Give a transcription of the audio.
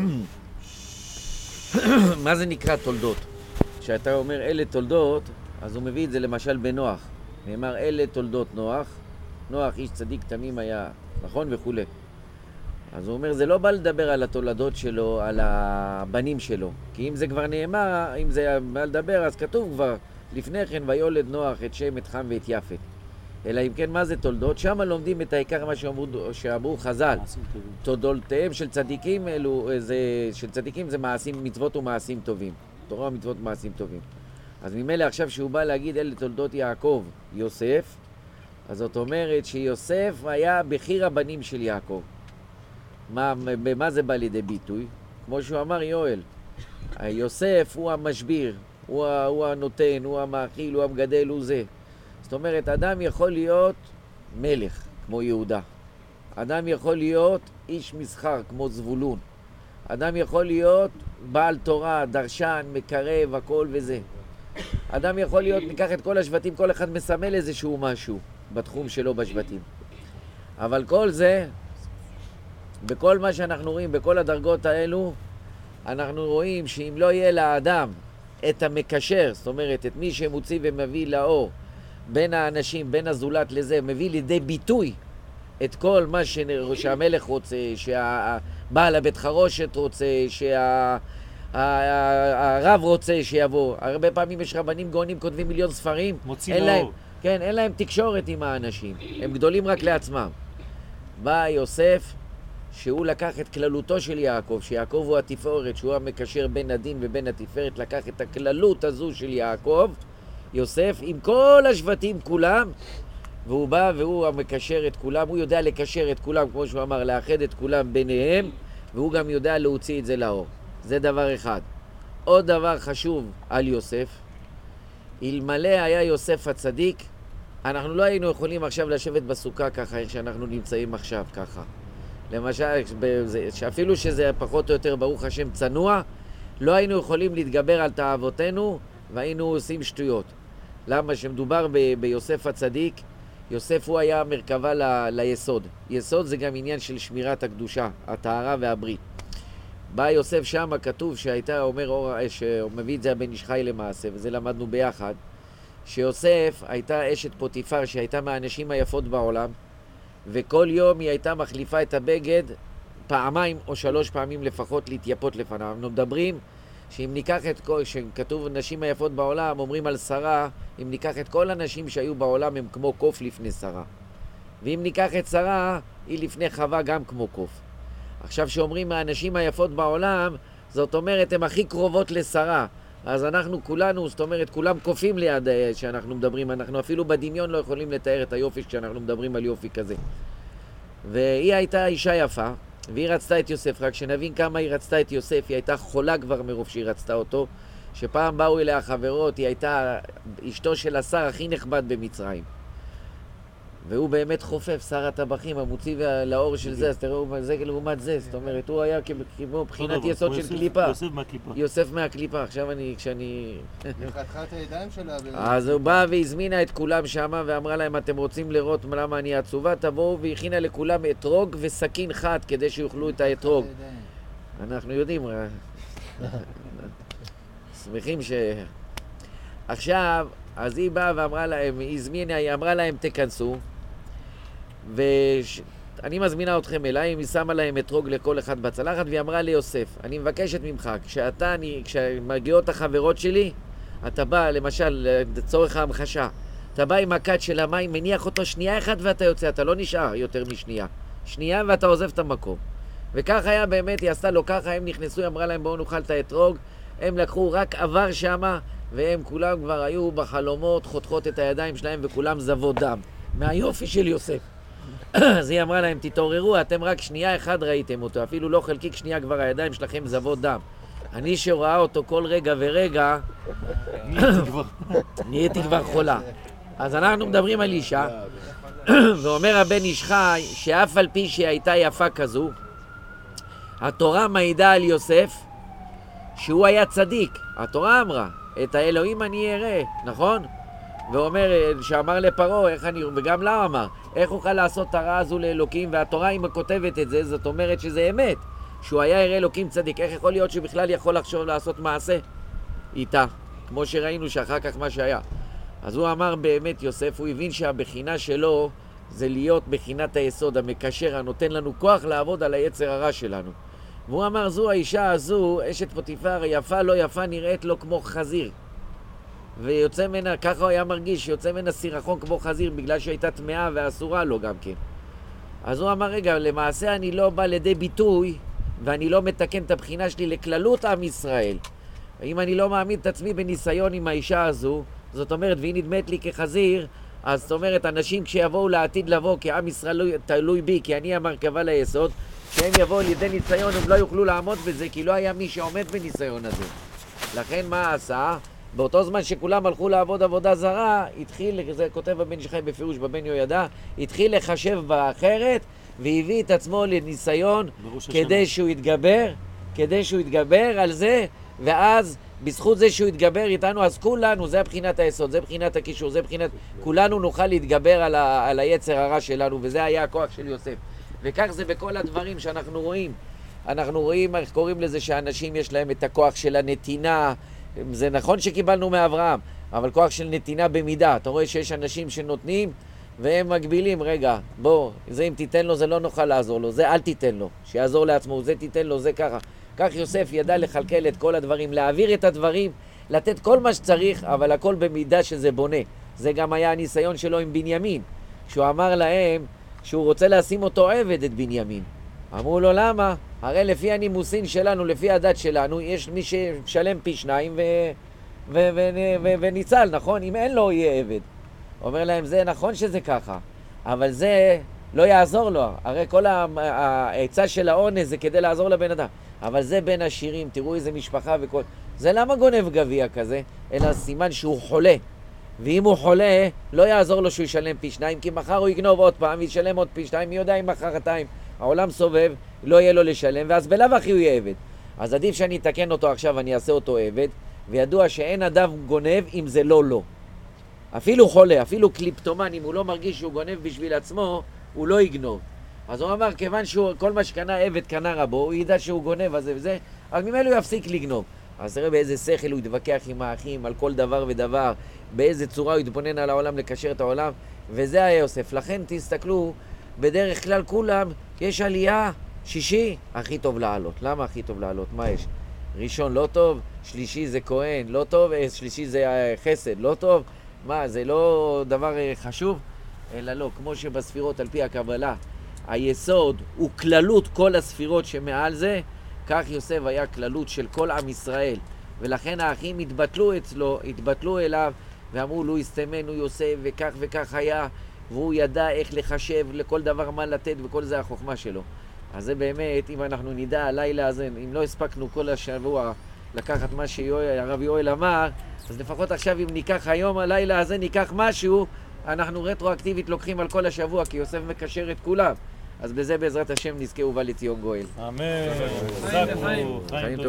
מה זה נקרא תולדות? כשאתה אומר אלה תולדות, אז הוא מביא את זה למשל בנוח. נאמר אלה תולדות נוח, נוח איש צדיק תמים היה, נכון? וכולי. אז הוא אומר, זה לא בא לדבר על התולדות שלו, על הבנים שלו. כי אם זה כבר נאמר, אם זה בא לדבר, אז כתוב כבר לפני כן, ויולד נוח את שם, את חם ואת יפת. אלא אם כן, מה זה תולדות? שם לומדים את העיקר מה שאמרו, שאמרו חז"ל. תולדותיהם של צדיקים אלו, זה, של צדיקים זה מעשים, מצוות ומעשים טובים. תורה ומצוות ומעשים טובים. אז ממילא עכשיו שהוא בא להגיד אלה תולדות יעקב, יוסף, אז זאת אומרת שיוסף היה בכיר הבנים של יעקב. מה, במה זה בא לידי ביטוי? כמו שהוא אמר יואל, יוסף הוא המשביר, הוא, הוא הנותן, הוא המאכיל, הוא המגדל, הוא זה. זאת אומרת, אדם יכול להיות מלך, כמו יהודה. אדם יכול להיות איש מסחר, כמו זבולון. אדם יכול להיות בעל תורה, דרשן, מקרב, הכל וזה. אדם יכול להיות, ניקח את כל השבטים, כל אחד מסמל איזשהו משהו בתחום שלו בשבטים. אבל כל זה, בכל מה שאנחנו רואים, בכל הדרגות האלו, אנחנו רואים שאם לא יהיה לאדם את המקשר, זאת אומרת, את מי שמוציא ומביא לאור בין האנשים, בין הזולת לזה, מביא לידי ביטוי את כל מה שהמלך רוצה, שהבעל הבית חרושת רוצה, שהרב רוצה שיבוא. הרבה פעמים יש רבנים גאונים כותבים מיליון ספרים. אין. להם, כן, אין להם תקשורת עם האנשים. הם גדולים רק לעצמם. בא יוסף, שהוא לקח את כללותו של יעקב, שיעקב הוא התפארת, שהוא המקשר בין הדין ובין התפארת, לקח את הכללות הזו של יעקב, יוסף, עם כל השבטים כולם, והוא בא והוא המקשר את כולם, הוא יודע לקשר את כולם, כמו שהוא אמר, לאחד את כולם ביניהם, והוא גם יודע להוציא את זה לאור. זה דבר אחד. עוד דבר חשוב על יוסף, אלמלא היה יוסף הצדיק, אנחנו לא היינו יכולים עכשיו לשבת בסוכה ככה, איך שאנחנו נמצאים עכשיו ככה. למשל, שאפילו שזה פחות או יותר, ברוך השם, צנוע, לא היינו יכולים להתגבר על תאוותינו והיינו עושים שטויות. למה? שמדובר ב- ביוסף הצדיק, יוסף הוא היה מרכבה ל- ליסוד. יסוד זה גם עניין של שמירת הקדושה, הטהרה והברית. בא יוסף שמה, כתוב שהייתה, אומר אור, שהוא מביא את זה הבן איש חי למעשה, וזה למדנו ביחד, שיוסף הייתה אשת פוטיפר שהייתה מהנשים היפות בעולם, וכל יום היא הייתה מחליפה את הבגד פעמיים או שלוש פעמים לפחות להתייפות לפניו. אנחנו מדברים שאם ניקח את כל, שכתוב נשים היפות בעולם, אומרים על שרה, אם ניקח את כל הנשים שהיו בעולם הם כמו קוף לפני שרה. ואם ניקח את שרה, היא לפני חווה גם כמו קוף. עכשיו, כשאומרים מהנשים היפות בעולם, זאת אומרת, הן הכי קרובות לשרה. אז אנחנו כולנו, זאת אומרת, כולם קופים ליד אה, שאנחנו מדברים, אנחנו אפילו בדמיון לא יכולים לתאר את היופי כשאנחנו מדברים על יופי כזה. והיא הייתה אישה יפה, והיא רצתה את יוסף, רק שנבין כמה היא רצתה את יוסף, היא הייתה חולה כבר מרוב שהיא רצתה אותו, שפעם באו אליה חברות, היא הייתה אשתו של השר הכי נכבד במצרים. והוא באמת חופף, שר הטבחים, המוציא וה- לאור של זה, אז תראו, זה לעומת זה, זאת אומרת, הוא היה כמו- בחינת יסוד של קליפה. יוסף מהקליפה. יוסף מהקליפה, עכשיו אני, כשאני... חתכה את הידיים שלה. אז הוא בא והזמינה את כולם שמה ואמרה להם, אתם רוצים לראות למה אני עצובה? תבואו והכינה לכולם אתרוג וסכין חד כדי שיאכלו את האתרוג. אנחנו יודעים, אה, שמחים ש... עכשיו, אז היא באה ואמרה להם, היא הזמינה, היא אמרה להם, תיכנסו, ואני מזמינה אתכם אליי, היא שמה להם אתרוג לכל אחד בצלחת, והיא אמרה ליוסף, אני מבקשת ממך, כשאתה, אני, כשמגיעות החברות שלי, אתה בא, למשל, לצורך ההמחשה, אתה בא עם הכד של המים, מניח אותו שנייה אחת ואתה יוצא, אתה לא נשאר יותר משנייה. שנייה ואתה עוזב את המקום. וכך היה באמת, היא עשתה לו ככה, הם נכנסו, היא אמרה להם בואו נאכל את האתרוג, הם לקחו רק עבר שמה, והם כולם כבר היו בחלומות, חותכות את הידיים שלהם וכולם זבות דם. מהיופי של יוסף. אז היא אמרה להם, תתעוררו, אתם רק שנייה אחת ראיתם אותו, אפילו לא חלקיק שנייה כבר הידיים שלכם זבות דם. אני שראה אותו כל רגע ורגע, נהייתי כבר חולה. אז אנחנו מדברים על אישה, ואומר הבן איש חי, שאף על פי שהיא הייתה יפה כזו, התורה מעידה על יוסף שהוא היה צדיק. התורה אמרה, את האלוהים אני אראה, נכון? ואומר, שאמר לפרעה, איך אני, וגם לה אמר, איך אוכל לעשות את הרע הזו לאלוקים, והתורה אם כותבת את זה, זאת אומרת שזה אמת. שהוא היה ירא אלוקים צדיק, איך יכול להיות שהוא בכלל יכול לחשוב לעשות מעשה איתה? כמו שראינו שאחר כך מה שהיה. אז הוא אמר באמת, יוסף, הוא הבין שהבחינה שלו זה להיות בחינת היסוד, המקשר, הנותן לנו כוח לעבוד על היצר הרע שלנו. והוא אמר, זו האישה הזו, אשת פוטיפר, יפה לא יפה, נראית לו כמו חזיר. ויוצא ממנה, ככה הוא היה מרגיש, שיוצא ממנה סירחון כמו חזיר, בגלל שהייתה טמאה ואסורה לו גם כן. אז הוא אמר, רגע, למעשה אני לא בא לידי ביטוי, ואני לא מתקן את הבחינה שלי לכללות עם ישראל. אם אני לא מעמיד את עצמי בניסיון עם האישה הזו, זאת אומרת, והיא נדמת לי כחזיר, אז זאת אומרת, אנשים כשיבואו לעתיד לבוא, כי עם ישראל תלוי בי, כי אני המרכבה ליסוד, כשהם יבואו לידי ניסיון, הם לא יוכלו לעמוד בזה, כי לא היה מי שעומד בניסיון הזה. לכן מה עשה? באותו זמן שכולם הלכו לעבוד עבודה זרה, התחיל, זה כותב הבן שחי בפירוש בבן יהוידע, התחיל לחשב באחרת, והביא את עצמו לניסיון כדי שהוא יתגבר, כדי שהוא יתגבר על זה, ואז בזכות זה שהוא יתגבר איתנו, אז כולנו, זה בחינת היסוד, זה בחינת הקישור, זה בחינת... כולנו נוכל להתגבר על, ה, על היצר הרע שלנו, וזה היה הכוח של יוסף. וכך זה בכל הדברים שאנחנו רואים. אנחנו רואים, איך קוראים לזה, שאנשים יש להם את הכוח של הנתינה. זה נכון שקיבלנו מאברהם, אבל כוח של נתינה במידה. אתה רואה שיש אנשים שנותנים והם מגבילים, רגע, בוא, זה אם תיתן לו זה לא נוכל לעזור לו, זה אל תיתן לו, שיעזור לעצמו, זה תיתן לו, זה ככה. כך יוסף ידע לכלכל את כל הדברים, להעביר את הדברים, לתת כל מה שצריך, אבל הכל במידה שזה בונה. זה גם היה הניסיון שלו עם בנימין, כשהוא אמר להם שהוא רוצה לשים אותו עבד, את בנימין. אמרו לו, למה? הרי לפי הנימוסין שלנו, לפי הדת שלנו, יש מי שמשלם פי שניים ו... ו... ו... ו... וניצל, נכון? אם אין לו, יהיה עבד. אומר להם, זה נכון שזה ככה, אבל זה לא יעזור לו. הרי כל העצה של העונש זה כדי לעזור לבן אדם. אבל זה בין השירים, תראו איזה משפחה וכל... זה למה גונב גביע כזה? אלא סימן שהוא חולה. ואם הוא חולה, לא יעזור לו שהוא ישלם פי שניים, כי מחר הוא יגנוב עוד פעם וישלם עוד פי שניים, מי יודע אם מחרתיים העולם סובב, לא יהיה לו לשלם, ואז בלאו הכי הוא יהיה עבד. אז עדיף שאני אתקן אותו עכשיו, אני אעשה אותו עבד, וידוע שאין אדם גונב אם זה לא לו. אפילו חולה, אפילו קליפטומן, אם הוא לא מרגיש שהוא גונב בשביל עצמו, הוא לא יגנוב. אז הוא אמר, כיוון שכל מה שקנה עבד קנה רבו, הוא ידע שהוא גונב אז זה אז ממילא הוא יפסיק לגנוב. אז תראה באיזה שכל הוא יתווכח עם האחים על כל דבר ודבר, באיזה צורה הוא יתבונן על העולם, לקשר את העולם, וזה היה יוסף. לכן תסתכלו, בדרך כלל כולם, יש עלייה, שישי, הכי טוב לעלות. למה הכי טוב לעלות? מה יש? ראשון לא טוב, שלישי זה כהן, לא טוב, אה, שלישי זה אה, חסד, לא טוב. מה, זה לא דבר אה, חשוב? אלא לא, כמו שבספירות על פי הקבלה, היסוד הוא כללות כל הספירות שמעל זה, כך יוסף היה כללות של כל עם ישראל. ולכן האחים התבטלו אצלו, התבטלו אליו, ואמרו לו יסתמנו יוסף, וכך וכך היה, והוא ידע איך לחשב לכל דבר מה לתת, וכל זה החוכמה שלו. אז זה באמת, אם אנחנו נדע הלילה הזה, אם לא הספקנו כל השבוע לקחת מה שהרב יואל אמר, אז לפחות עכשיו אם ניקח היום הלילה הזה, ניקח משהו, אנחנו רטרואקטיבית לוקחים על כל השבוע, כי יוסף מקשר את כולם. אז בזה בעזרת השם נזכה ובא לציון גואל. אמן. חיים טובים.